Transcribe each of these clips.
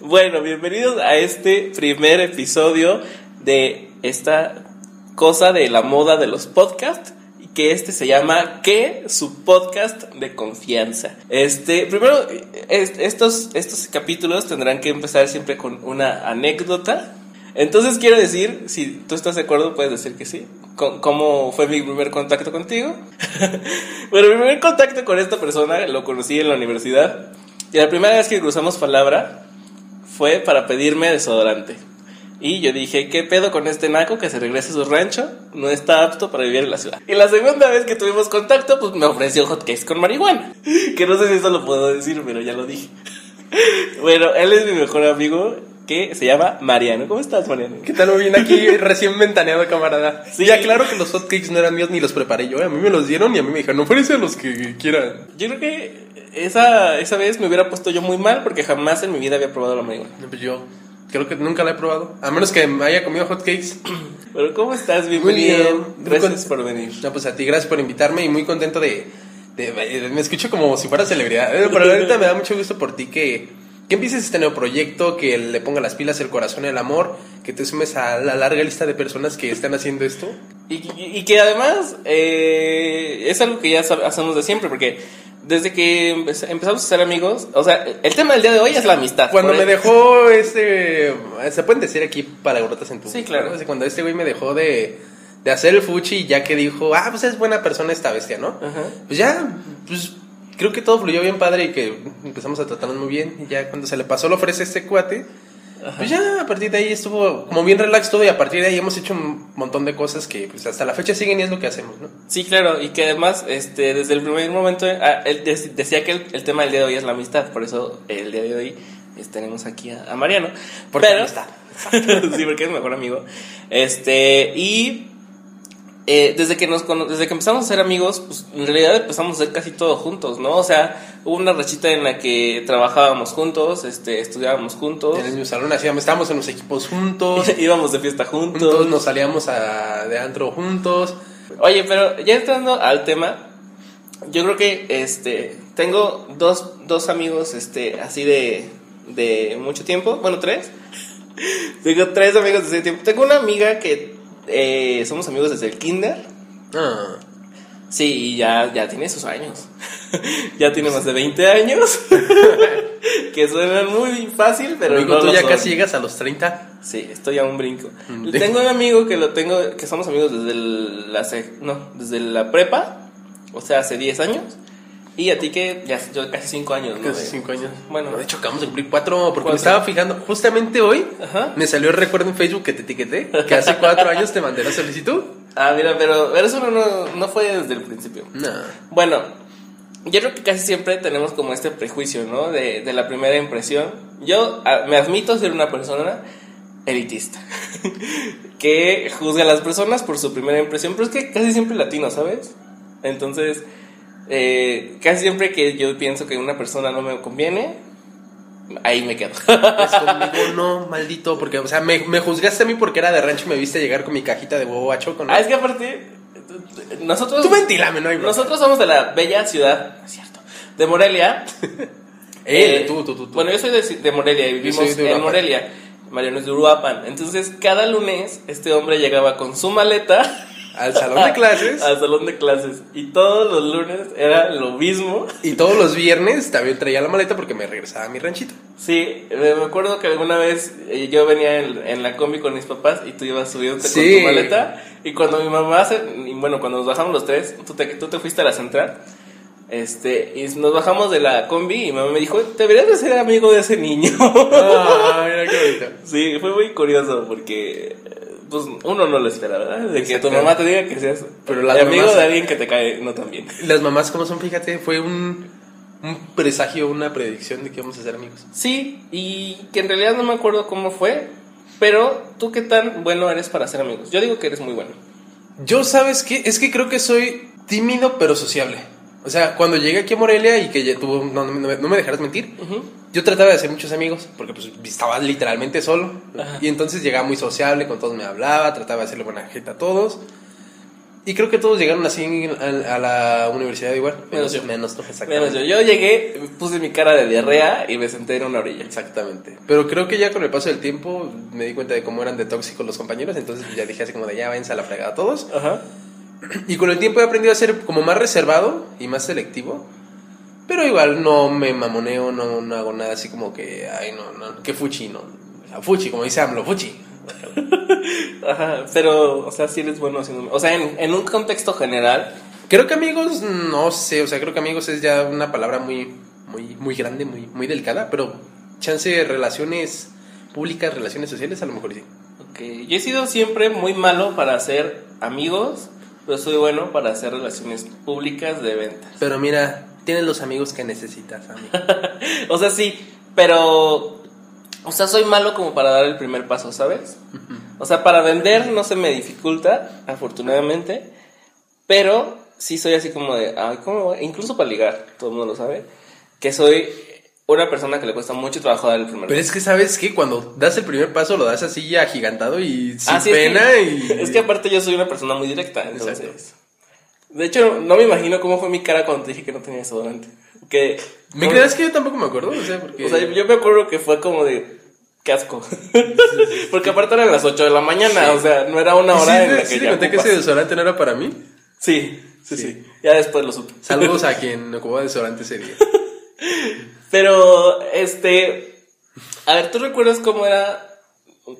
Bueno, bienvenidos a este primer episodio de esta cosa de la moda de los podcasts. Que este se llama ¿Qué? Su podcast de confianza. Este, primero, es- estos, estos capítulos tendrán que empezar siempre con una anécdota. Entonces quiero decir, si tú estás de acuerdo, puedes decir que sí. ¿Cómo fue mi primer contacto contigo? bueno, mi primer contacto con esta persona lo conocí en la universidad. Y la primera vez que cruzamos palabra fue para pedirme desodorante. Y yo dije, ¿qué pedo con este naco que se regrese a su rancho? No está apto para vivir en la ciudad. Y la segunda vez que tuvimos contacto, pues me ofreció hotcakes con marihuana. Que no sé si eso lo puedo decir, pero ya lo dije. Bueno, él es mi mejor amigo que se llama Mariano. ¿Cómo estás, Mariano? ¿Qué tal? Muy bien, aquí recién ventaneado, camarada. Sí. Ya claro que los hotcakes no eran míos ni los preparé yo. ¿eh? A mí me los dieron y a mí me dijeron, no ofrece los que quieran. Yo creo que esa, esa vez me hubiera puesto yo muy mal porque jamás en mi vida había probado la marihuana. Pues yo creo que nunca la he probado. A menos que me haya comido hotcakes. Pero ¿cómo estás? Muy Bienvenido. bien. Gracias Muy por venir. No, pues a ti, gracias por invitarme y muy contento de... de- de- me escucho como si fuera celebridad. ¿eh? Pero ahorita me da mucho gusto por ti que, que empieces este nuevo proyecto, que le ponga las pilas el corazón y el amor, que te sumes a la larga lista de personas que están haciendo esto. Y, y- y que además eh, es algo que ya hacemos de siempre, porque desde que empe- empezamos a ser amigos, o sea, el tema del día de hoy es la amistad. Cuando me el- dejó este. Se pueden decir aquí palabrotas en tu. Sí, claro. ¿no? Cuando este güey me dejó de, de hacer el fuchi, ya que dijo, ah, pues es buena persona esta bestia, ¿no? Ajá. Pues ya, pues creo que todo fluyó bien padre y que empezamos a tratarnos muy bien. Y ya cuando se le pasó, lo ofrece este cuate. Pues ya a partir de ahí estuvo como bien relax todo y a partir de ahí hemos hecho un montón de cosas que pues hasta la fecha siguen y es lo que hacemos, ¿no? Sí, claro, y que además, este, desde el primer momento, ah, él dec- decía que el, el tema del día de hoy es la amistad, por eso el día de hoy pues, tenemos aquí a, a Mariano. Porque Pero- amistad. sí, porque es mi mejor amigo. Este, y eh, desde, que nos, desde que empezamos a ser amigos, pues en realidad empezamos a hacer casi todo juntos, ¿no? O sea, hubo una rachita en la que trabajábamos juntos, este, estudiábamos juntos, En el mismo salón hacíamos, estábamos en los equipos juntos, íbamos de fiesta juntos. juntos nos salíamos a, de antro juntos. Oye, pero ya entrando al tema, yo creo que este tengo dos, dos amigos este así de, de mucho tiempo, bueno, tres. tengo tres amigos desde ese tiempo. Tengo una amiga que eh, somos amigos desde el kinder. Ah. Sí, y ya, ya tiene sus años. ya tiene más de 20 años. que suenan muy fácil, pero Amigo, no tú lo ya son. casi llegas a los 30. Sí, estoy a un brinco. Mm. Tengo un amigo que lo tengo, que somos amigos desde el- la, no, desde la prepa, o sea, hace 10 años. Y a ti que ya yo casi 5 años, ¿no? Casi 5 años. Bueno. de hecho, acabamos de cumplir 4 porque Cuatro. me estaba fijando. Justamente hoy Ajá. me salió el recuerdo en Facebook que te etiqueté. Que hace 4 años te mandé la solicitud. Ah, mira, pero, pero eso no, no, no fue desde el principio. No. Bueno, yo creo que casi siempre tenemos como este prejuicio, ¿no? De, de la primera impresión. Yo me admito ser una persona elitista, que juzga a las personas por su primera impresión, pero es que casi siempre latino, ¿sabes? Entonces, eh, casi siempre que yo pienso que una persona no me conviene, ahí me quedo. Pues conmigo no, maldito. Porque, o sea, me, me juzgaste a mí porque era de rancho y me viste llegar con mi cajita de huevo a choco, ¿no? ah, es que aparte, nosotros... Tú ventilame, no hay. Nosotros somos de la bella ciudad, es cierto, de Morelia. Eh, Eh, tú, tú, tú, tú. Bueno, yo soy de, de Morelia y vivimos de en. Morelia. Mariano es de Uruapan. Entonces, cada lunes este hombre llegaba con su maleta Al salón de clases. al salón de clases. Y todos los lunes era lo mismo. Y todos los viernes también traía la maleta porque me regresaba a mi ranchito. Sí, me acuerdo que alguna vez eh, yo venía en, en la combi con mis papás y tú ibas subiendo con Sí. tu maleta. Y cuando mi mamá, se, y bueno, cuando nos bajamos los tres, tú te, tú te fuiste a la central. Este, y nos bajamos de la combi y mamá me dijo, deberías de ser amigo de ese niño. Ah, mira qué bonito. Sí, fue muy curioso porque pues uno no lo espera, ¿verdad? De que tu mamá te diga que seas Pero las amigo mamás- de alguien que te cae no tan bien. Las mamás, como son? Fíjate, fue un, un presagio, una predicción de que íbamos a ser amigos. Sí, y que en realidad no me acuerdo cómo fue, pero tú qué tan bueno eres para ser amigos. Yo digo que eres muy bueno. Yo, ¿sabes qué? Es que creo que soy tímido pero sociable. O sea, cuando llegué aquí a Morelia y que tuvo, no, no me- no me dejarás mentir, Ujú. yo trataba de hacer muchos amigos porque pues estaba literalmente solo. Ajá. Y entonces llegaba muy sociable, con todos me hablaba, trataba de hacerle buena gente a todos. Y creo que todos llegaron así a, a la universidad igual. Menos yo. Menos tú, Menos yo. Yo llegué, puse mi cara de diarrea y me senté en una orilla. Exactamente. Pero creo que ya con el paso del tiempo me di cuenta de cómo eran de tóxicos los compañeros. Entonces ya dije así como de ya váyanse a la fregada todos. Ajá. Y con el tiempo he aprendido a ser como más reservado y más selectivo. Pero igual no me mamoneo, no, no hago nada así como que, ay, no, no, que fuchi, no. O sea, fuchi, como dice AMLO, fuchi. Ajá. Pero, o sea, sí eres bueno haciendo. O sea, en, en un contexto general. Creo que amigos, no sé, o sea, creo que amigos es ya una palabra muy, muy, muy grande, muy, muy delicada, pero chance de relaciones públicas, relaciones sociales, a lo mejor sí. Ok. Yo he sido siempre muy malo para hacer amigos, pero soy bueno para hacer relaciones públicas de ventas. Pero mira, tienes los amigos que necesitas, amigo. O sea, sí, pero. O sea, soy malo como para dar el primer paso, ¿sabes? O sea, para vender no se me dificulta, afortunadamente. Pero sí soy así como de. Ay, ¿cómo voy? Incluso para ligar, todo el mundo lo sabe. Que soy una persona que le cuesta mucho trabajo dar el primer Pero es que, ¿sabes qué? Cuando das el primer paso, lo das así agigantado y sin Ah, sí, es pena que- y... Es que aparte yo soy una persona muy directa, entonces. Exacto. De hecho, no me imino cómo fue mi cara cuando te dije que no tenía desodorante. Que. ¿Me no- crees que yo tampoco me acuerdo? O sea, porque... O sea, yo me acuerdo que fue como de. Qué asco. Porque aparte eran las 8 de la mañana, o sea, no era una ¿Y hora sí, en la sí que te ya. conté que ese desodorante no era para mí? Sí, sí, sí, Sí. Ya después lo supe. Saludos a quien ocupaba desodorante ese día. Pero, este. A ver, ¿tú recuerdas cómo era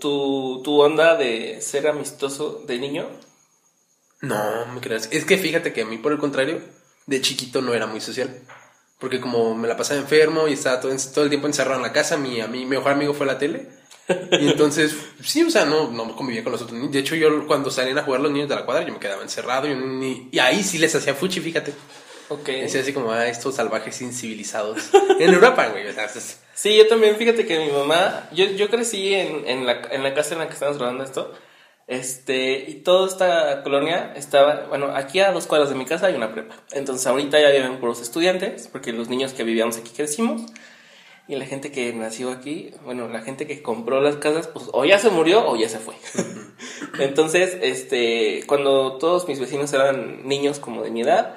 tu, tu onda de ser amistoso de niño? No, me creas. Es que fíjate que a mí, por el contrario, de chiquito no era muy social. Porque como me la pasaba enfermo y estaba todo, todo el tiempo encerrado en la casa, mi, a mi mejor amigo fue la tele. Y entonces, sí, o sea, no, no convivía con los otros niños. De hecho, yo cuando salían a jugar los niños de la cuadra, yo me quedaba encerrado y, y ahí sí les hacía fuchi, fíjate. Ok. Decía así como, ah, estos salvajes incivilizados. en Europa, güey. Sí, yo también, fíjate que mi mamá, yo, yo crecí en, en, la, en la casa en la que estamos grabando esto, este, y toda esta colonia estaba, bueno, aquí a dos cuadras de mi casa hay una prepa, entonces ahorita ya viven puros estudiantes, porque los niños que vivíamos aquí crecimos, y la gente que nació aquí, bueno, la gente que compró las casas, pues o ya se murió o ya se fue. Entonces, este, cuando todos mis vecinos eran niños como de mi edad,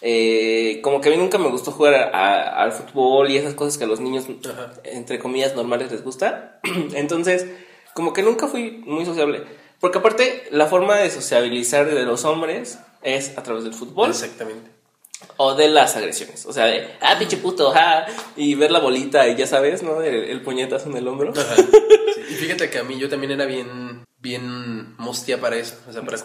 eh, como que a mí nunca me gustó jugar a- a- al fútbol y esas cosas que a los niños, Ajá. entre comillas, normales les gusta. Entonces, como que nunca fui muy sociable. Porque aparte, la forma de sociabilizar de los hombres es a través del fútbol Exactamente. o de las agresiones. O sea, de, ah, pinche puto, ah, y ver la bolita y ya sabes, ¿no? El, el puñetazo en el hombro. Ajá. Sí, Y fíjate que a mí yo también era bien, bien mostia para eso. O sea, para.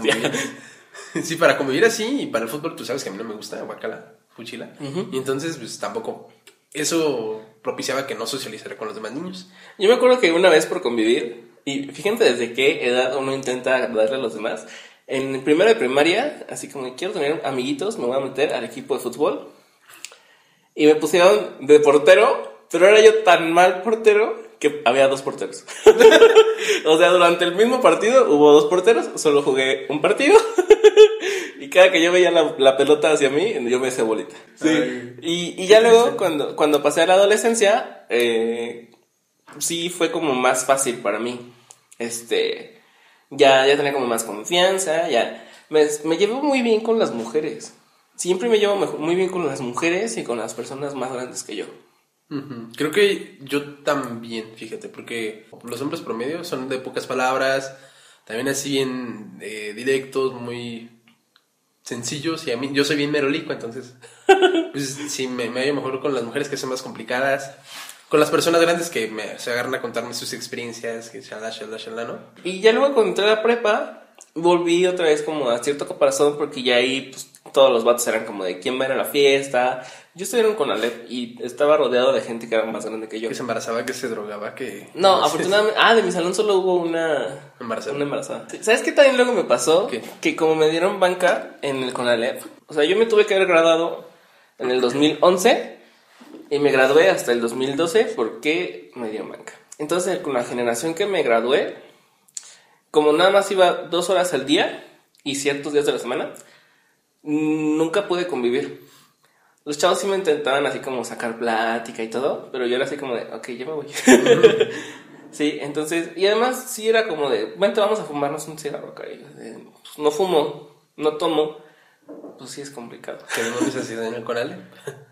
Sí, para convivir así y para el fútbol, tú sabes que a mí no me gusta, guacala, fuchila. Y entonces, pues tampoco. Eso propiciaba que no socializara con los demás niños. Yo me acuerdo que una vez por convivir, y fíjate desde qué edad uno intenta agradarle a los demás. En primero de primaria, así como quiero tener amiguitos, me voy a meter al equipo de fútbol. Y me pusieron de portero, pero era yo tan mal portero que había dos porteros. o sea, durante el mismo partido hubo dos porteros, solo jugué un partido. y cada que yo veía la, la pelota hacia mí, yo me hacía bolita. Ay. Y, y ya luego, cuando, cuando pasé a la adolescencia, eh, sí fue como más fácil para mí. Este, ya, ya tenía como más confianza, ya. Me, me llevo muy bien con las mujeres. Siempre me llevo mejor- muy bien con las mujeres y con las personas más grandes que yo. Creo que yo también, fíjate, porque los hombres promedio son de pocas palabras, también así bien eh, directos, muy sencillos, y a mí, yo soy bien merolico, entonces, pues sí, me, me hallo mejor con las mujeres que son más complicadas, con las personas grandes que me, se agarran a contarme sus experiencias, que shalá, shalá, shalá, ¿no? Y ya luego cuando entré a la prepa, volví otra vez como a cierto caparazón porque ya ahí pues, todos los vatos eran como de quién va a ir a la fiesta. Yo estuve en un Conalep y estaba rodeado de gente que era más grande que yo. Que se embarazaba, que se drogaba, que... No, afortunadamente. Ah, de mi salón solo hubo una. Embarazada. Una embarazada. ¿Sabes qué también luego me pasó? ¿Qué? Que como me dieron banca en el Conalep. O sea, yo me tuve que haber graduado en el 2011 y me gradué hasta el 2012 porque me dieron banca. Entonces, con la generación que me gradué, como nada más iba dos horas al día y ciertos días de la semana, nunca pude convivir. Los chavos sí me intentaban así como sacar plática y todo, pero yo era así como de, ok, ya me voy. sí, entonces, y además sí era como de, vente, vamos a fumarnos un cigarro acá. Y yo de, "Pues, no fumo, no tomo, pues sí es complicado. ¿Qué demonios hacías en el Conale?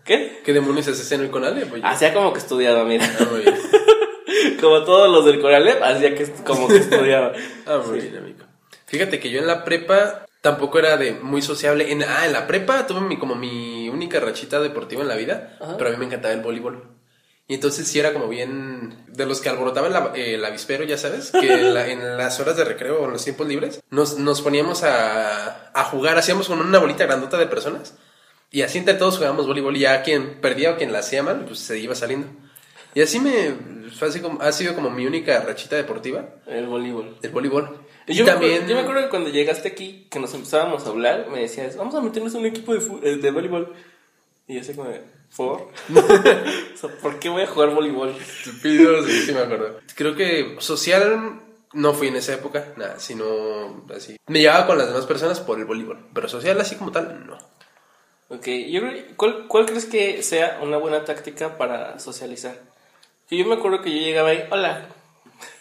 ¿Qué? ¿Qué demonios hacías en el Conale? Pues, Hacía como que estudiaba, mira. Ah. Como todos los del Coralep, hacía que como que estudiaba. Ah, muy bien, amigo. Fíjate que yo en la prepa tampoco era de muy sociable. En, ah, en la prepa tuve mi, como mi única rachita deportiva en la vida, Ajá. pero a mí me encantaba el voleibol. Y entonces sí era como bien de los que alborotaban la- eh, el avispero, ya sabes, que la- en las horas de recreo o en los tiempos libres nos, nos poníamos a, a jugar, hacíamos con una bolita grandota de personas y así entre todos jugábamos voleibol y ya quien perdía o quien la hacía mal, pues se iba saliendo. Y así me, fue así como, ha sido como mi única rachita deportiva, El voleibol. el voleibol. Yo, me también... acuerdo, yo me acuerdo que cuando llegaste aquí, que nos empezábamos a hablar, me decías, vamos a meternos en un equipo de, eh, de voleibol. Y yo así como, de, ¿por? o sea, ¿por qué voy a jugar voleibol? Estúpido, sí, sí me acuerdo. Creo que social no fui en esa época, nada, sino así. Me llevaba con las demás personas por el voleibol, pero social así como tal, no. Ok, yo creo, ¿cuál, ¿cuál crees que sea una buena táctica para socializar? Que yo me acuerdo que yo llegaba ahí, hola.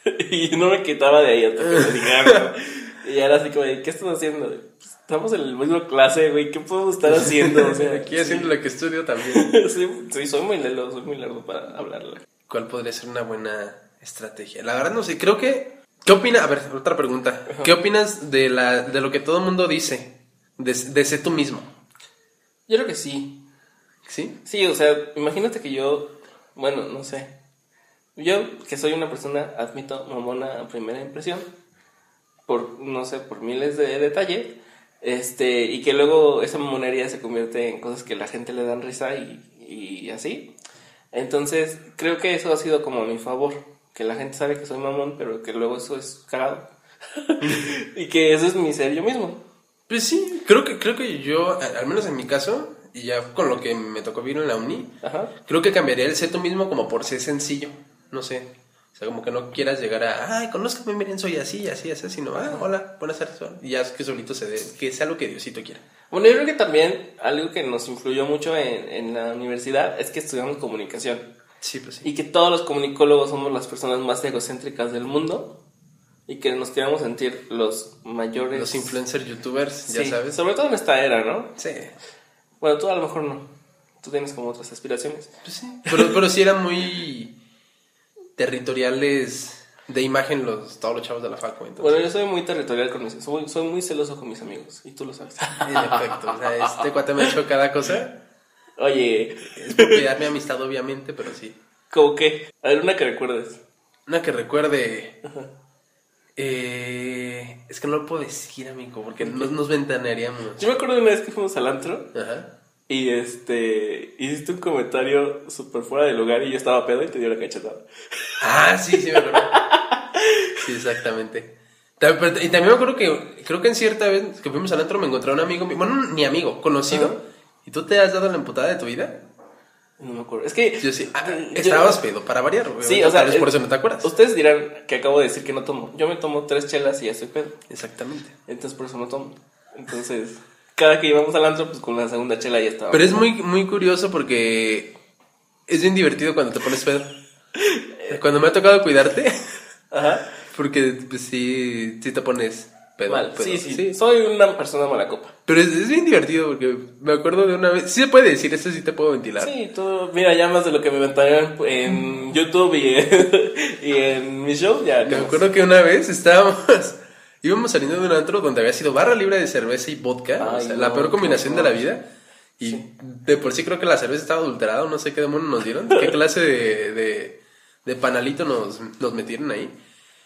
y no me quitaba de ahí hasta que me dijeran. y era así como, ¿qué estás haciendo? Pues, estamos en el mismo clase, güey, ¿qué podemos estar haciendo? O sea, Aquí haciendo lo que estudio también. sí, sí, soy muy lelo, soy muy largo para hablarle. ¿Cuál podría ser una buena estrategia? La verdad no sé, creo que... ¿Qué opinas? A ver, otra pregunta. ¿Qué opinas de, la, de lo que todo el mundo dice? De, de ser tú mismo. Yo creo que sí. ¿Sí? Sí, o sea, imagínate que yo, bueno, no sé. Yo, que soy una persona, admito, mamona a primera impresión, por, no sé, por miles de detalles, este, y que luego esa mamonería se convierte en cosas que la gente le dan risa y, y así. Entonces, creo que eso ha sido como a mi favor, que la gente sabe que soy mamón, pero que luego eso es cagado. y que eso es mi ser yo mismo. Pues sí, creo que, creo que yo, al menos en mi caso, y ya con lo que me tocó vivir en la uni, Ajá. Creo que cambiaría el ser tú mismo como por ser sencillo. No sé. O sea, como que no quieras llegar a, ay, conózcame, miren, soy así, así, así, sino, ah, hola, buenas tardes. hola". Y ya es que solito se dé, que sea lo que Diosito quiera. Bueno, yo creo que también algo que nos influyó mucho en, en la universidad es que estudiamos comunicación Sí, pues sí. y que todos los comunicólogos somos las personas más egocéntricas del mundo y que nos queremos sentir los mayores. Los influencers, youtubers, ya sabes. Sobre todo en esta era, ¿no? Sí. Bueno, tú a lo mejor no. Tú tienes como otras aspiraciones. Pues sí. Pero, pero sí eran muy territoriales de imagen los, todos los chavos de la facu. Entonces, Bueno, yo soy muy territorial con mis soy, soy muy celoso con mis amigos y tú lo sabes. en efecto. O sea, este cuate me ha hecho cada cosa. Oye, Es por cuidar mi amistad, obviamente, pero sí. ¿cómo qué? A ver, una que recuerdes. Una que recuerde. Eh, es que no lo puedo decir, amigo, porque nos, nos ventanearíamos. Yo me acuerdo de una vez que fuimos al antro Ajá. Y este, hiciste un comentario súper fuera de lugar y yo estaba pedo y te dio la cachetada. Ah, sí, sí, me acuerdo. Sí, exactamente. Ta- pero- Y también me acuerdo que, creo que en cierta vez que fuimos al antro me encontré un amigo, bueno, ni amigo, conocido, Ajá. y tú te has dado la emputada de tu vida. No me acuerdo. Es que. Yo sí, ah, yo- estabas pedo para variar, güey. Sí, o sea. Por eso no te acuerdas. Ustedes dirán que acabo de decir que no tomo. Yo me tomo tres chelas y ya estoy pedo. Exactamente. Entonces por eso no tomo. Entonces, cada que íbamos al antro, pues con la segunda chela ya estaba. Pero es muy, muy curioso porque es bien divertido cuando te pones pedo. Cuando me ha tocado cuidarte, Ajá. porque pues sí, sí te pones pedo. Mal. pedo, Sí, sí, Soy una persona mala copa. Pero es, es bien divertido porque me acuerdo de una vez. Sí se puede decir, eso sí te puedo ventilar. Sí, tú, mira, ya más de lo que me inventaron en YouTube y en, y en mi show, ya. Me acuerdo que una vez estábamos. Íbamos saliendo de un antro donde había sido barra libre de cerveza y vodka. o sea, no, la peor combinación de la vida. Y de por sí creo que la cerveza estaba adulterada, no sé qué demonios nos dieron. ¿Qué clase de, de, de panalito nos, nos metieron ahí?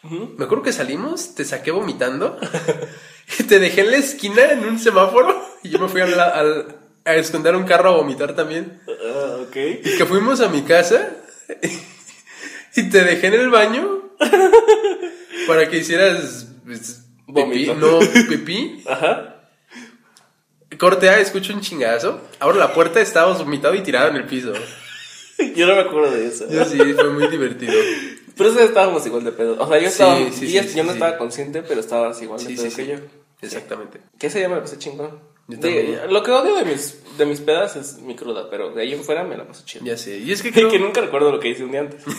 Me acuerdo que salimos, te saqué vomitando. y te dejé en la esquina en un semáforo. Y yo me fui al- al- a esconder un carro a vomitar también. Ah, ok. Y que fuimos a mi casa y te dejé en el baño para que hicieras pues, pipí. No, pipí. Ajá. Corte A, escucho un chingazo. Abro la puerta, estabas vomitado y tirado en el piso. Yo no me acuerdo de eso. Yo sí, fue muy divertido. Pero eso estábamos igual de pedo. O sea, yo Sí, estaba. sí, yo, sí, sí, yo no sí. estaba consciente, pero estabas igual de Sí, pedo sí, que sí. yo. Exactamente. Que ese día me la pasé chingón. De- lo que odio de mis, de mis pedas es mi cruda, pero de ahí en fuera me la pasé chido. Ya sé. Y es que creo, que nunca recuerdo lo que hice un día antes.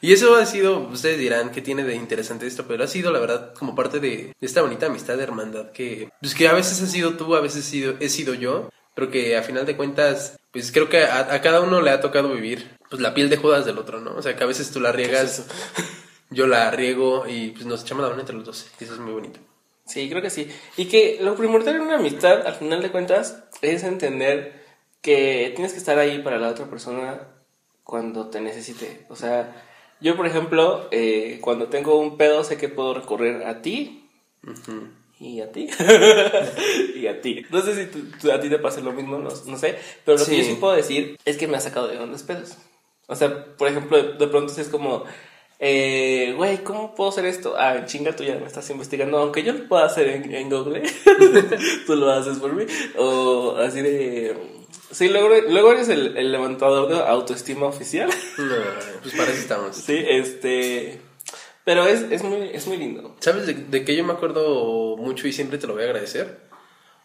Y eso ha sido, ustedes dirán que tiene de interesante esto, pero ha sido la verdad como parte de, esta bonita amistad de hermandad que, pues que a veces has sido tú, a veces he sido, he sido yo, pero que a final de cuentas, pues creo que a, a cada uno le ha tocado vivir pues la piel de Judas del otro, ¿no? O sea, que a veces tú la riegas, yo la riego y pues nos echamos la mano entre los dos. Y eso es muy bonito. Sí, creo que sí. Y que lo primordial en una amistad, al final de cuentas, es entender que tienes que estar ahí para la otra persona cuando te necesite. O sea, yo, por ejemplo, eh, cuando tengo un pedo, sé que puedo recurrir a ti. Y a ti. y a ti. No sé si tú- tú- a ti te pasa lo mismo, no, no sé. Pero lo que yo sí puedo decir es que me ha sacado de grandes pedos. O sea, por ejemplo, de, de pronto sí es como, eh, güey, ¿cómo puedo hacer esto? Ah, chinga, tú ya me estás investigando. Aunque yo lo pueda hacer en, en Google, tú lo haces por mí. O así de. Sí, luego, luego eres el, el levantador de autoestima oficial. No, pues para eso estamos. sí, este. Pero es, es, muy, es muy lindo. ¿Sabes de, de qué yo me acuerdo mucho y siempre te lo voy a agradecer?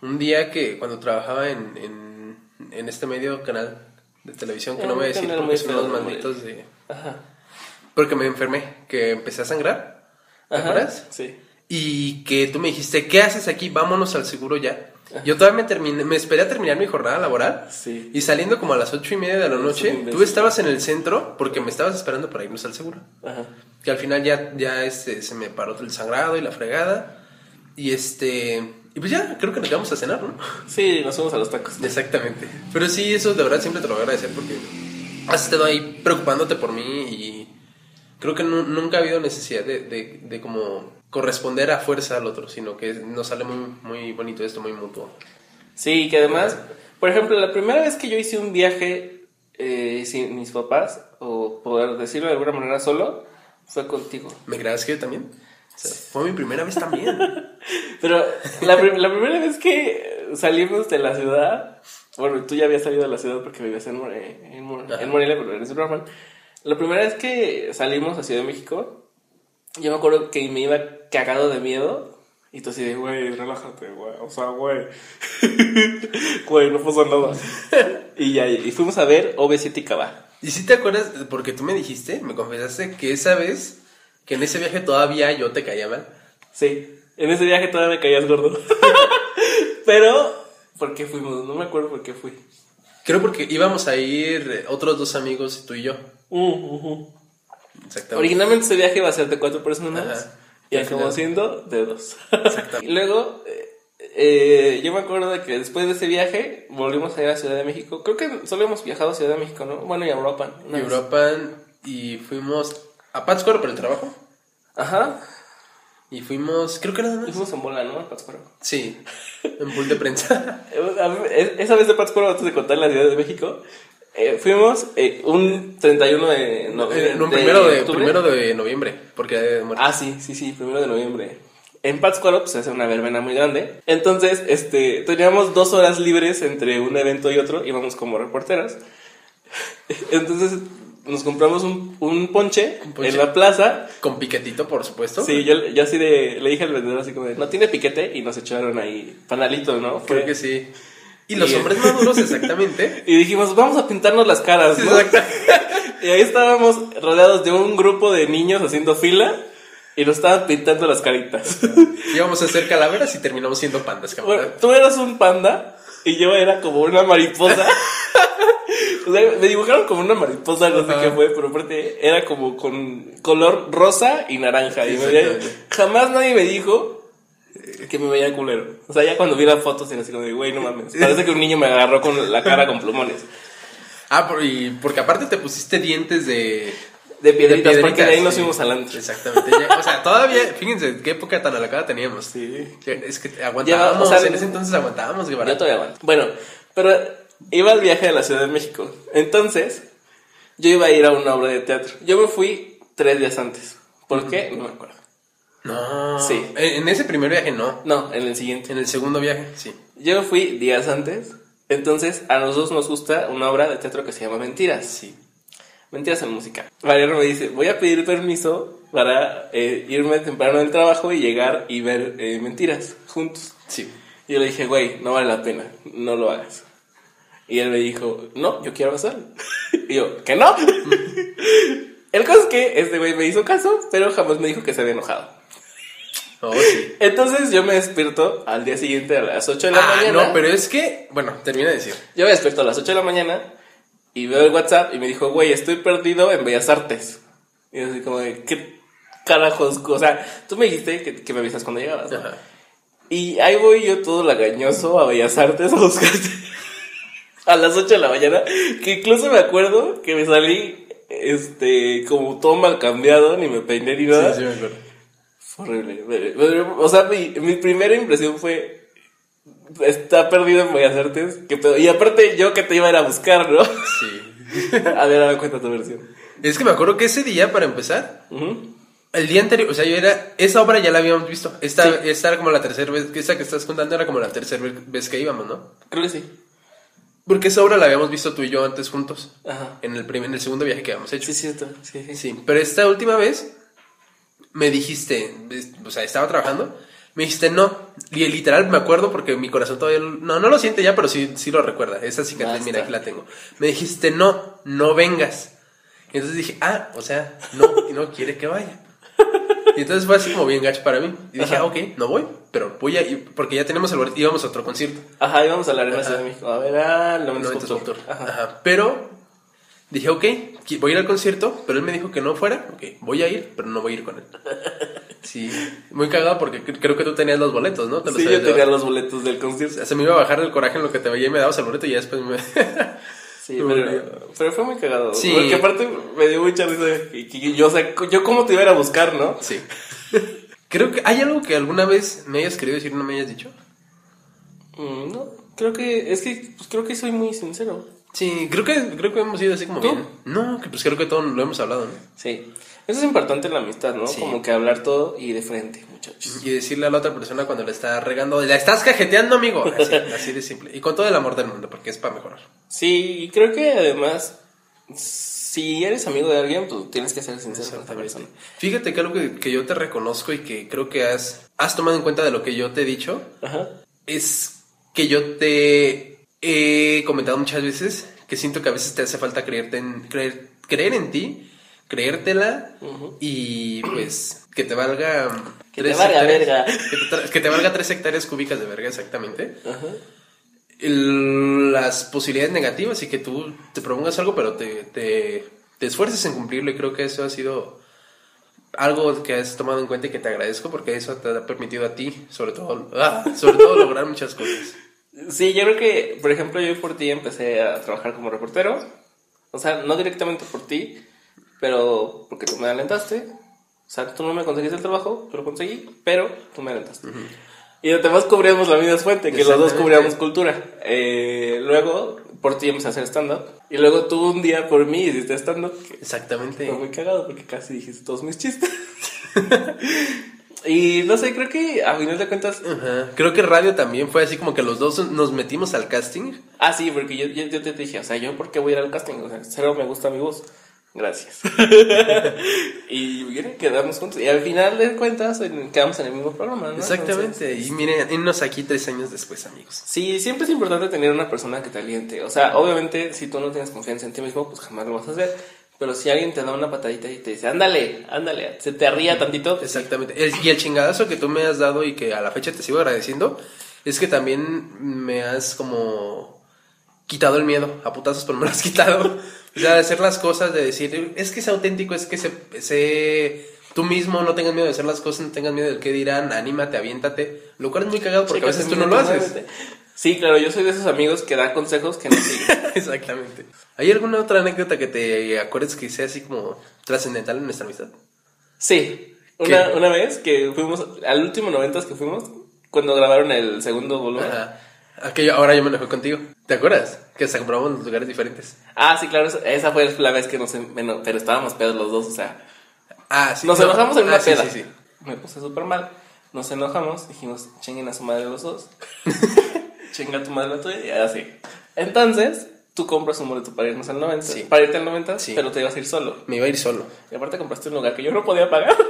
Un día que cuando trabajaba en, en, en este medio canal de televisión, que no voy a decir porque son los malditos de... Ajá. Porque me enfermé, que empecé a sangrar. ¿Te Ajá. acuerdas? Sí. Y que tú me dijiste, ¿qué haces aquí? Vámonos al seguro ya. Yo todavía me terminé, me esperé a terminar mi jornada laboral. Sí. Y saliendo como a las ocho y media de la noche, tú estabas en el centro porque me estabas esperando para irnos al seguro. Ajá. Que al final ya, ya este, se me paró el sangrado y la fregada. Y este. Y pues ya, creo que nos vamos a cenar, ¿no? Sí, nos fuimos a los tacos. Exactamente. Pero sí, eso de verdad siempre te lo voy a agradecer porque has estado ahí preocupándote por mí y creo que nu- nunca ha habido necesidad de, de, de como corresponder a fuerza al otro, sino que nos sale muy, muy bonito esto, muy mutuo. Sí, que además, por ejemplo, la primera vez que yo hice un viaje eh, sin mis papás, o poder decirlo de alguna manera solo, fue contigo. ¿Me creas que yo también? O sea, fue mi primera vez también. Pero la, prim- la primera vez que salimos de la ciudad, bueno, tú ya habías salido de la ciudad porque vivías en, More- en, More- en Morelia, pero eres Brahman. La primera vez que salimos a Ciudad de México, yo me acuerdo que me iba cagado de miedo. Y tú así de, güey, relájate, güey. O sea, güey. Güey, no pasa nada. y ya, y fuimos a ver OV7 y Cava. ¿Y si te acuerdas? Porque tú me dijiste, me confesaste que esa vez, que en ese viaje todavía yo te caía mal. Sí, en ese viaje todavía me caías gordo. Pero, ¿por qué fuimos? No me acuerdo por qué fui. Creo porque íbamos a ir eh, otros dos amigos, tú y yo. Uh, uh, uh. Exactamente. Originalmente ese viaje iba a ser de cuatro personas Ajá. y acabó siendo de dos. Exactamente. y luego, eh, eh, yo me acuerdo de que después de ese viaje volvimos a ir a Ciudad de México. Creo que solo hemos viajado a Ciudad de México, ¿no? Bueno, y a Europa. vez. Europa y fuimos a Pátzcuaro por el trabajo. Ajá. Y fuimos, creo que nada Y más. fuimos en bola, ¿no? A Pátzcuaro. Sí, en pool de prensa. Es- Esa vez de Pátzcuaro, antes de contar la Ciudad de México, eh, fuimos eh, un 31 de, no, Eh, no, de primero, de, octubre. primero de noviembre, porque de. Ah, sí, sí, sí, primero de noviembre. En Pátzcuaro pues, se hace una verbena muy grande. Entonces, este, teníamos dos horas libres entre un evento y otro, íbamos como reporteras. Entonces, nos compramos un, un ponche, ponche. en la plaza. Con piquetito, por supuesto. Sí, yo, yo así de, le dije al vendedor así como de, no tiene piquete, y nos echaron ahí panalito, ¿no? Fue- Creo que sí. Y los Y- hombres maduros, exactamente. Y dijimos, vamos a pintarnos las caras, ¿no? Y ahí estábamos rodeados de un grupo de niños haciendo fila y nos estaban pintando las caritas. Íbamos a hacer calaveras y terminamos siendo pandas, Bueno, cabrón. tú eras un panda y yo era como una mariposa. O sea, me dibujaron como una mariposa, no sé qué fue, pero aparte era como con color rosa y naranja. Y me veía- jamás nadie me dijo que me veía culero. O sea, ya cuando vi las fotos era así como de, güey, no mames. Parece que un niño me agarró con la cara con plumones. Ah, y porque aparte te pusiste dientes de... De piedritas, porque de ahí nos sí. fuimos adelante. Exactamente. Ya- o sea, todavía, fíjense, qué época tan alacada teníamos. Sí. Es que aguantábamos, Ya, o sea, en ese entonces aguantábamos, Guevara. Yo todavía aguanto. Bueno, pero iba al viaje a la Ciudad de México. Entonces, yo iba a ir a una obra de teatro. Yo me fui tres días antes. ¿Por qué? No me acuerdo. No. Sí. En, en ese primer viaje no. No, en el siguiente. En el segundo viaje, sí. Yo me fui días antes. Entonces, a nosotros nos gusta una obra de teatro que se llama Mentiras. Sí. Mentiras en música. Mariano me dice, voy a pedir permiso para eh, irme temprano del trabajo y llegar y ver eh, Mentiras juntos. Sí. Y yo le dije, güey, no vale la pena, no lo hagas. Y él me dijo, no, yo quiero hacerlo. Y yo, ¿que no? El caso es que este güey me hizo caso, pero jamás me dijo que se había enojado. Oh, sí. Entonces yo me despierto al día siguiente a las 8 de la Ah, mañana. no, pero es que, bueno, termina de decir. Yo me despierto a las 8 de la mañana y veo el WhatsApp y me dijo, güey, estoy perdido en Bellas Artes. Y yo así como de, ¿qué carajos? O sea, tú me dijiste que, que me avisas cuando llegabas, ¿no? Y ahí voy yo todo lagañoso a Bellas Artes a buscarte a las 8 de la mañana. Que incluso me acuerdo que me salí, este, como todo mal cambiado, ni me peiné ni nada. Sí, sí, me acuerdo. Fue horrible. O sea, mi, mi primera impresión fue. Está perdido en Bellas Artes. ¿qué pedo? Y aparte, yo que te iba a ir a buscar, ¿no? Sí. A ver, dame cuenta tu versión. Es que me acuerdo que ese día, para empezar, Ujú. el día anterior, o sea, yo era, esa obra ya la habíamos visto. Esta, Sí. esta era como la tercera vez, esta que estás contando era como la tercera ve- vez que íbamos, ¿no? Creo que sí. Porque esa obra la habíamos visto tú y yo antes juntos, Ajá. en el, primer, en el segundo viaje que habíamos hecho. Sí, cierto. Sí, sí. Sí, pero esta última vez me dijiste, o sea, estaba trabajando, me dijiste no, y literal me acuerdo porque mi corazón todavía, no, no lo siente ya, pero sí, sí lo recuerda, esa cicatriz, Basta. mira, aquí la tengo. Me dijiste no, no vengas. Y entonces dije, ah, o sea, no, no quiere que vaya. Y entonces fue así como bien gacho para mí. Y dije, Ajá. ah, ok, no voy, pero voy a ir, porque ya tenemos el boleto, íbamos a otro concierto. Ajá, íbamos a la Arena. Ciudad de México. A ver, ah, es Sculptor. doctor. Ajá. Ajá. Pero dije, ok, voy a ir al concierto, pero él me dijo que no fuera. Ok, voy a ir, pero no voy a ir con él. Sí, muy cagado porque cre- creo que tú tenías los boletos, ¿no? Te Sí, yo tenía los boletos del concierto. Se me iba a bajar el coraje en lo que te veía y me dabas el boleto y ya después me... Sí, pero, fue muy cagado. Sí. Porque aparte me dio mucha risa. yo, o sea, yo cómo te iba a ir a buscar, ¿no? sí. Creo que hay algo que alguna vez me hayas querido decir y no me hayas dicho. Mm, no, creo que, es que, pues creo que soy muy sincero. Sí, creo que, creo que hemos ido así como ¿Tú? bien. No, que pues creo que todo lo hemos hablado, ¿no? Sí. Eso es importante en la amistad, ¿no? Sí. Como que hablar todo y de frente, muchachos. Y decirle a la otra persona cuando le está regando, la estás cajeteando, amigo. Así, así de simple. Y con todo el amor del mundo, porque es para mejorar. Sí, y creo que además, si eres amigo de alguien, pues tienes que ser sincero con esa persona. Fíjate que algo que, que yo te reconozco y que creo que has, has tomado en cuenta de lo que yo te he dicho Ajá. es que yo te he comentado muchas veces que siento que a veces te hace falta creerte en, creer, creer en ti, creértela y pues que te valga... Que te valga verga. Que te, tra- que te valga tres hectáreas cúbicas de verga, exactamente. Ajá. las posibilidades negativas y que tú te propongas algo, pero te, te, te esfuerces en cumplirlo. Y creo que eso ha sido algo que has tomado en cuenta y que te agradezco porque eso te ha permitido a ti, sobre todo, ah, sobre todo lograr muchas cosas. Sí, yo creo que, por ejemplo, yo por ti empecé a trabajar como reportero. O sea, no directamente por ti, pero porque tú me alentaste. O sea, tú no me conseguiste el trabajo, yo lo conseguí, pero tú me alentaste. Y además cubríamos la misma fuente, que los dos cubríamos cultura. Eh, luego, por ti empecé a hacer stand-up. Y luego tú un día por mí hiciste stand-up. Exactamente. Fue muy cagado porque casi dijiste todos mis chistes. y no sé, creo que a final de cuentas Ajá. Creo que radio también fue así como que los dos nos metimos al casting. Ah, sí, porque yo, yo, yo te dije, o sea, yo por qué voy a ir al casting, o sea, cero me gusta mi voz. Gracias. y miren, quedamos juntos. Y al final de cuentas en- quedamos en el mismo programa, ¿no? Exactamente. Entonces, y miren, irnos aquí tres años después, amigos. sí, siempre es importante tener una persona que te aliente. O sea, obviamente, si tú no tienes confianza en ti mismo, pues jamás lo vas a hacer. Pero si alguien te da una patadita y te dice, ándale, ándale, se te ría tantito, pues, Exactamente. El- y el chingadazo que tú me has dado y que a la fecha te sigo agradeciendo es que también me has como quitado el miedo. A putazos, pero me lo has quitado. O sea, de hacer las cosas, de decir, es que es auténtico, es que se, se- tú mismo no tengas miedo de hacer las cosas, no tengas miedo del que dirán, anímate, aviéntate. Lo cual es muy cagado porque a veces tú no lo haces. Sí, claro, yo soy de esos amigos que da consejos que no siguen. Exactamente. ¿Hay alguna otra anécdota que te acuerdes que sea así como trascendental en nuestra amistad? Sí, una, ¿Qué? una vez que fuimos, al último noventas que fuimos, cuando grabaron el segundo volumen. Ajá. Aquello, ahora yo me enojé contigo. ¿Te acuerdas? Que hasta compramos en lugares diferentes. Ah, sí, claro, esa- fue la vez que nos, en- bueno, pero estábamos pedos los dos, o sea, Ah, sí. nos no. enojamos en una Ah, sí, peda. Sí, sí. Me puse súper mal, nos enojamos, dijimos, chinguen a su madre los dos, chinga a tu madre la tuya, y así. Entonces, tú compras un boleto para irnos al 90, Sí. para irte al 90, Sí. pero te ibas a ir solo. Me iba a ir solo. Y aparte compraste un lugar que yo no podía pagar.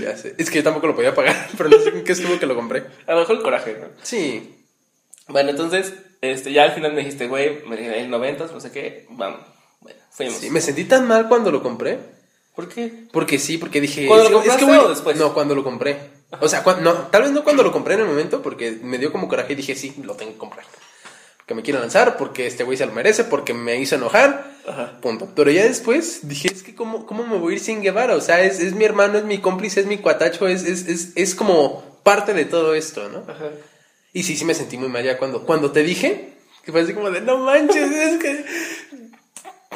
Ya sé. Es que yo tampoco lo podía pagar, pero no sé en qué estuvo que lo compré. A lo mejor el coraje, ¿no? Sí. Bueno, entonces, este, ya al final me dijiste, güey, me- el 90, no sé qué, vamos. Bueno, fuimos. Sí, me sentí tan mal cuando lo compré. ¿Por qué? Porque sí, porque dije. ¿Cuándo es lo que- es que compraste o después? No, cuando lo compré. O sea, cuan- no, tal vez no cuando lo compré en el momento, porque me dio como coraje y dije, sí, lo tengo que comprar. Porque me quiero lanzar, porque este güey se lo merece, porque me hizo enojar. Ajá. Punto. Pero ya después dije, es que ¿cómo, cómo me voy a ir sin Guevara? O sea, es, es mi hermano, es mi cómplice, es mi cuatacho, es, es, es, es como parte de todo esto, ¿no? Ajá. Y sí, sí me sentí muy mal ya cuando, cuando te dije, que fue así como de, no manches, es que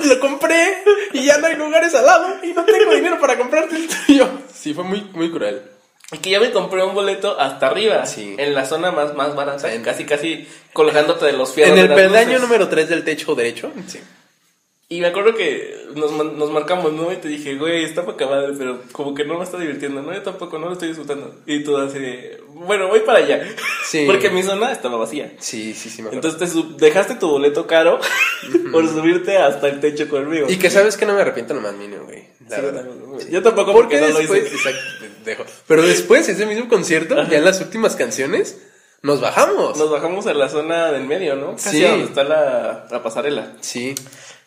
lo compré y ya no hay lugares al lado y no tengo dinero para comprarte el tuyo. Sí, fue muy, muy cruel. Y que ya me compré un boleto hasta arriba. Sí. En la zona más, más barata. En- Casi, casi colgándote de los fierros. En de el las peldaño luces. número 3 del techo derecho. Sí. Y me acuerdo que nos, nos marcamos, ¿no? Y te dije, güey, está poca madre, pero como que no me está divirtiendo, ¿no? Yo tampoco, no lo estoy disfrutando. Y tú así bueno, voy para allá. Sí. Porque mi zona estaba vacía. Sí, sí, sí, me acuerdo. Entonces te sub- dejaste tu boleto caro por subirte hasta el techo conmigo. y que sabes que no me arrepiento lo más mínimo, güey. La Sí, verdad. yo- Yo tampoco porque, Porque no lo hice. exacto, pendejo. Pero después, ese mismo concierto, ya en las últimas canciones, nos bajamos. Nos bajamos a la zona del medio, ¿no? Casi Sí. donde está la, la pasarela. Sí.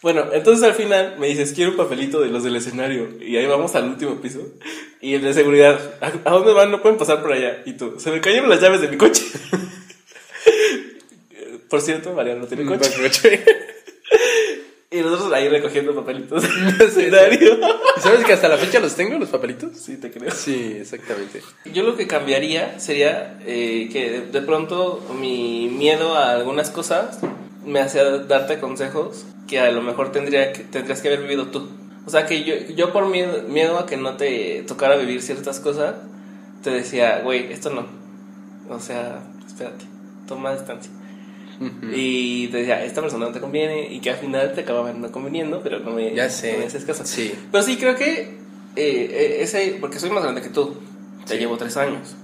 Bueno, entonces al final me dices, quiero un papelito de los del escenario. Y ahí vamos al último piso. Y el de seguridad, ¿a, a dónde van? No pueden pasar por allá. Y tú, se me cayeron las llaves de mi coche. por cierto, Mariano no tiene Mm, coche. Y nosotros ahí recogiendo papelitos del escenario. ¿Y sabes que hasta la fecha los tengo, los papelitos? Sí, te creo. Sí, exactamente. Yo lo que cambiaría sería eh, que de, de pronto mi miedo a algunas cosas me hacía darte consejos que a lo mejor tendría que, tendrías que haber vivido tú. O sea, que yo, yo por miedo, miedo a que no te tocara vivir ciertas cosas, te decía, güey, esto no. O sea, espérate, toma distancia. Y te decía, esta persona no te conviene y que al final te acababan no conveniendo, pero no me, Ya sé. no me haces caso. Sí. Pero sí, creo que eh, eh, ese, porque soy más grande que tú, te Sí. llevo tres años.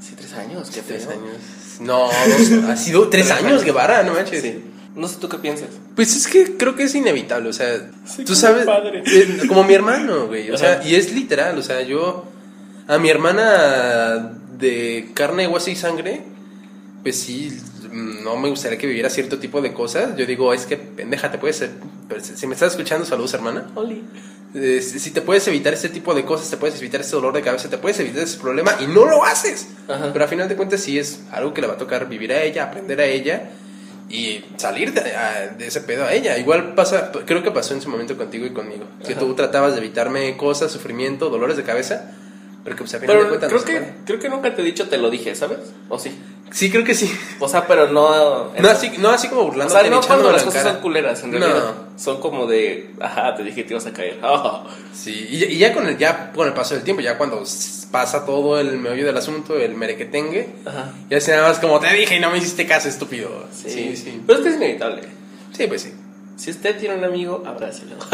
Sí, tres años, qué Tres feo. años. No, dos- ha sido tres, Tres años, años. Guevara, no manches. Sí. No sé tú qué piensas. Pues es que creo que es inevitable, o sea, Sí, tú como sabes, padre. eh, como mi hermano, güey, o sea, y es literal, o sea, yo a mi hermana de carne, hueso y sangre, pues sí, no me gustaría que viviera cierto tipo de cosas. Yo digo, es que pendeja, te puedes, si me estás escuchando, saludos, hermana. Oli. Eh, si te puedes evitar este tipo de cosas, te puedes evitar ese dolor de cabeza, te puedes evitar ese problema y no lo haces. Ajá. Pero a final de cuentas sí es algo que le va a tocar vivir a ella, aprender a ella y salir de, a- de ese pedo a ella. Igual pasa, creo que pasó en su momento contigo y conmigo. Que tú tratabas de evitarme cosas, sufrimiento, dolores de cabeza, pero que pues a final de cuentas creo no que, creo que nunca te he dicho te lo dije, ¿sabes? ¿O sí? Sí, creo que sí. O sea, pero no... No así, no así como O burlándote sea, no cuando las cosas cara. son culeras, en No. realidad. Son como de, ajá, te dije que te ibas a caer. Ah. Sí, y, ya- y ya con el ya con el paso del tiempo, ya cuando pasa todo el meollo del asunto, el merequetengue, Ajá. ya se nada más como te dije y no me hiciste caso, estúpido. Sí, Sí, sí. Pero es que es inevitable. Sí, pues sí. Si usted tiene un amigo, abrácelo.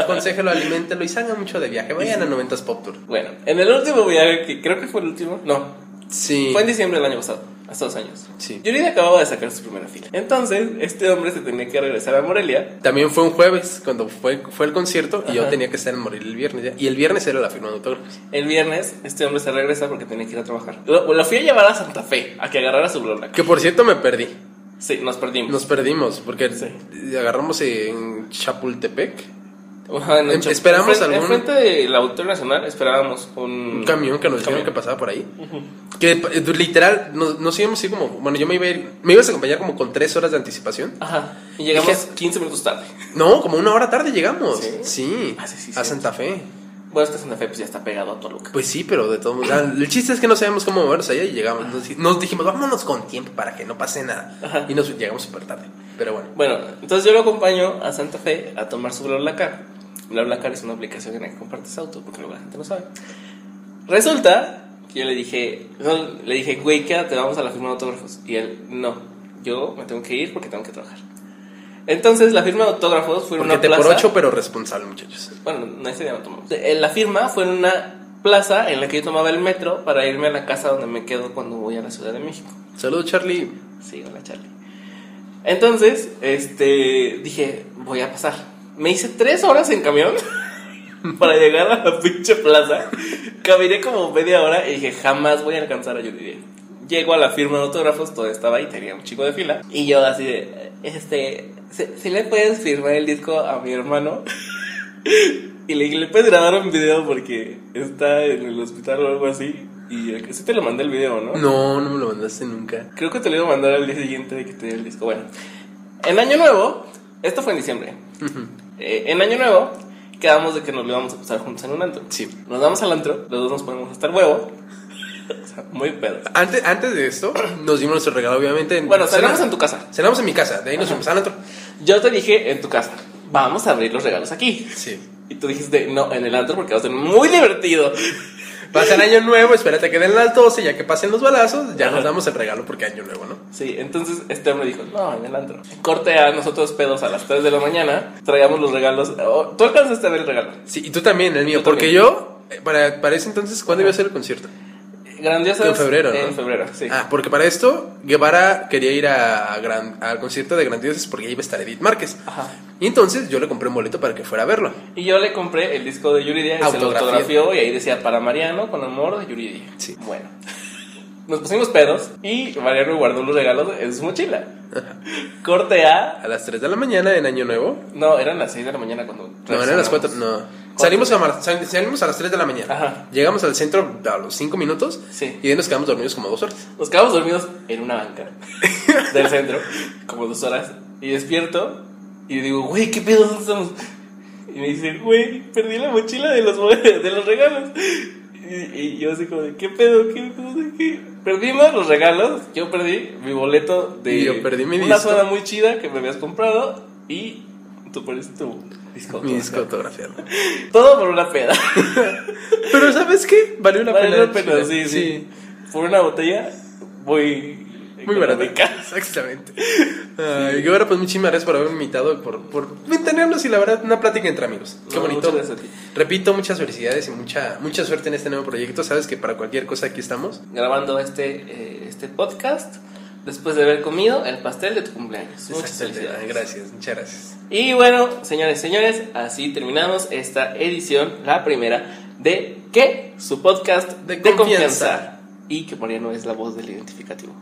Aconsejelo, aliméntelo y salga mucho de viaje. Vayan a 90s Pop Tour. bueno, en el último viaje, que creo que fue el último, no, Sí. fue en diciembre del año pasado, hace dos años. Sí. Yuridia acababa de sacar su primera fila. Entonces, este hombre se tenía que regresar a Morelia. También fue un jueves cuando fue, fue el concierto y yo tenía que estar en Morelia el viernes. ya. Y el viernes era la firma de autógrafos. El viernes, este hombre se regresa porque tenía que ir a trabajar. Lo, lo fui a llevar a Santa Fe, a que agarrara su blog. Que por cierto me perdí. Sí, nos perdimos. Nos perdimos porque Sí. agarramos en Chapultepec Ajá, en Em- esperamos enfrente, algún- enfrente del Auditorio Nacional esperábamos un, un camión que nos dijeron que pasaba por ahí. Que eh, literal nos, nos íbamos así como. Bueno, yo me iba a ir. Me ibas a acompañar como con tres horas de anticipación. Ajá. Y llegamos Dije- 15 minutos tarde. No, como una hora tarde llegamos. ¿Sí? Sí. Ah, sí, sí, a. Santa Fe. Bueno, que Santa Fe pues ya está pegado a Toluca. Pues sí, pero de todos modos. El chiste es que no sabemos cómo movernos allá y llegamos. Nos, nos dijimos, vámonos con tiempo para que no pase nada. Ajá. Y nos llegamos súper tarde. Pero bueno. Bueno, entonces yo lo acompaño a Santa Fe a tomar su BlaBlaCar. BlaBlaCar es una aplicación en la que compartes auto, porque luego la gente no sabe. Resulta que yo le dije, no, le dije, güey, quédate, vamos a la firma de autógrafos. Y él, no, yo me tengo que ir porque tengo que trabajar. Entonces la firma de autógrafos fue en Porque una te plaza. por ocho, pero responsable, muchachos. Bueno, no ese día tomamos. La firma fue en una plaza en la que yo tomaba el metro para irme a la casa donde me quedo cuando voy a la Ciudad de México. Saludos, Charlie. Sí, hola Charlie. Entonces, este, dije, voy a pasar. Me hice tres horas en camión para llegar a la pinche plaza. Caminé como media hora y dije, jamás voy a alcanzar a Yuridia. Llego a la firma de autógrafos, todo estaba ahí, tenía un chico de fila. Y yo así de, este, ¿si le puedes firmar el disco a mi hermano? Y le dije, ¿le puedes grabar un video porque está en el hospital o algo así? Y sí te lo mandé el video, ¿no? No, no me lo mandaste nunca. Creo que te lo iba a mandar al día siguiente de que te dio el disco. Bueno, en Año Nuevo, esto fue en diciembre. Eh, en Año Nuevo, quedamos de que nos lo íbamos a pasar juntos en un antro. Sí. Nos vamos al antro, los dos nos ponemos hasta el huevo. o sea, muy pedo. Antes, antes de esto, nos dimos nuestro regalo, obviamente. en- Bueno, cenamos cena- en tu casa. Cenamos en mi casa, de ahí nos fuimos al antro. Yo te dije en tu casa, vamos a abrir los regalos aquí. Sí. Y tú dijiste, no, en el antro porque va a ser muy divertido. Pasa el año nuevo, espérate que den las 12, ya que pasen los balazos, ya Ajá. nos damos el regalo porque año nuevo, ¿no? Sí, entonces este hombre dijo, no, en el antro. Corte a nosotros pedos a las 3 de la mañana, traigamos los regalos. Oh, Tú alcanzaste a ver el regalo. Sí, y tú también, el mío, Yo porque también. yo, eh, para, para ese entonces, ¿cuándo iba a ser el concierto? Grandioso. En febrero, ¿no? En febrero, sí. Ah, porque para esto, Guevara quería ir a gran, al concierto de Grandioses porque ahí iba a estar Edith Márquez. Ajá. Y entonces yo le compré un boleto para que fuera a verlo. Y yo le compré el disco de Yuridia y se lo autografió y ahí decía para Mariano con amor de Yuridia. Sí. Bueno. Nos pusimos pedos y Mariano guardó los regalos en su mochila. Corte A. A las 3 de la mañana en Año Nuevo. No, eran las 6 de la mañana cuando. No, eran las 4. reaccionamos. No. Salimos a, mar- salimos a las 3 de la mañana. Ajá. Llegamos al centro a los 5 minutos. Sí. Y ahí nos quedamos dormidos como dos horas. Nos quedamos dormidos en una banca del centro, como dos horas. Y despierto y digo, güey, ¿qué pedo estamos? Y me dice, güey, perdí la mochila de los, de los regalos. Y, y yo así como de, ¿qué pedo? ¿Qué pedo? ¿Qué? Perdimos los regalos. Yo perdí mi boleto de Y yo perdí mi una zona muy chida que me habías comprado. Y tú perdiste tu disco. Mi disco autografiado. Todo por una peda. Pero ¿sabes qué? Valió la Vale pena. la pena, sí, sí, Por una botella muy... Muy barata. Exactamente. Ay, Guevara, pues muchísimas gracias por haberme invitado y por, por tenernos y la verdad una plática entre amigos. Qué No, bonito. muchas gracias a ti. Repito, muchas felicidades y mucha, mucha suerte en este nuevo proyecto. Sabes que para cualquier cosa aquí estamos. grabando este, eh, este podcast después de haber comido el pastel de tu cumpleaños. Muchas felicidades. Gracias, muchas gracias. Y bueno, señores, señores, así terminamos esta edición, la primera de ¿Qué? Su podcast De de, confianza. confianza. Y que Mariano es la voz del identificativo.